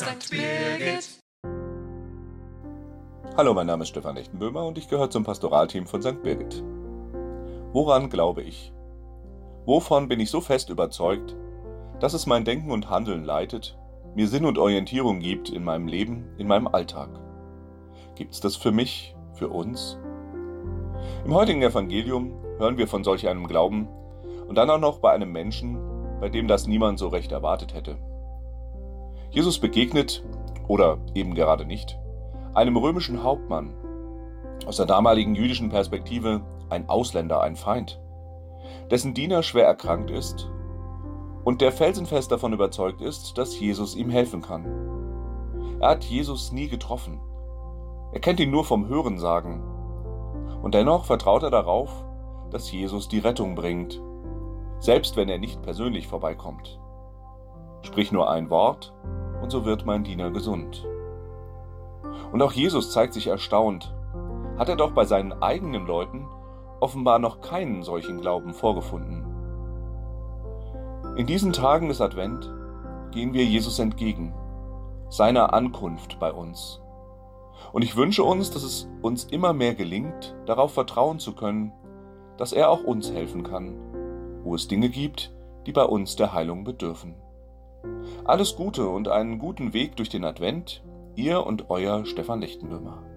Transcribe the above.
St. Birgit. Hallo, mein Name ist Stefan Echtenböhmer und ich gehöre zum Pastoralteam von St. Birgit. Woran glaube ich? Wovon bin ich so fest überzeugt, dass es mein Denken und Handeln leitet, mir Sinn und Orientierung gibt in meinem Leben, in meinem Alltag? Gibt es das für mich, für uns? Im heutigen Evangelium hören wir von solch einem Glauben und dann auch noch bei einem Menschen, bei dem das niemand so recht erwartet hätte. Jesus begegnet, oder eben gerade nicht, einem römischen Hauptmann, aus der damaligen jüdischen Perspektive ein Ausländer, ein Feind, dessen Diener schwer erkrankt ist und der felsenfest davon überzeugt ist, dass Jesus ihm helfen kann. Er hat Jesus nie getroffen. Er kennt ihn nur vom Hörensagen. Und dennoch vertraut er darauf, dass Jesus die Rettung bringt, selbst wenn er nicht persönlich vorbeikommt. Sprich nur ein Wort und so wird mein Diener gesund. Und auch Jesus zeigt sich erstaunt. Hat er doch bei seinen eigenen Leuten offenbar noch keinen solchen Glauben vorgefunden. In diesen Tagen des Advent gehen wir Jesus entgegen, seiner Ankunft bei uns. Und ich wünsche uns, dass es uns immer mehr gelingt, darauf vertrauen zu können, dass er auch uns helfen kann, wo es Dinge gibt, die bei uns der Heilung bedürfen. Alles Gute und einen guten Weg durch den Advent, ihr und euer Stefan Lichtenböhmer.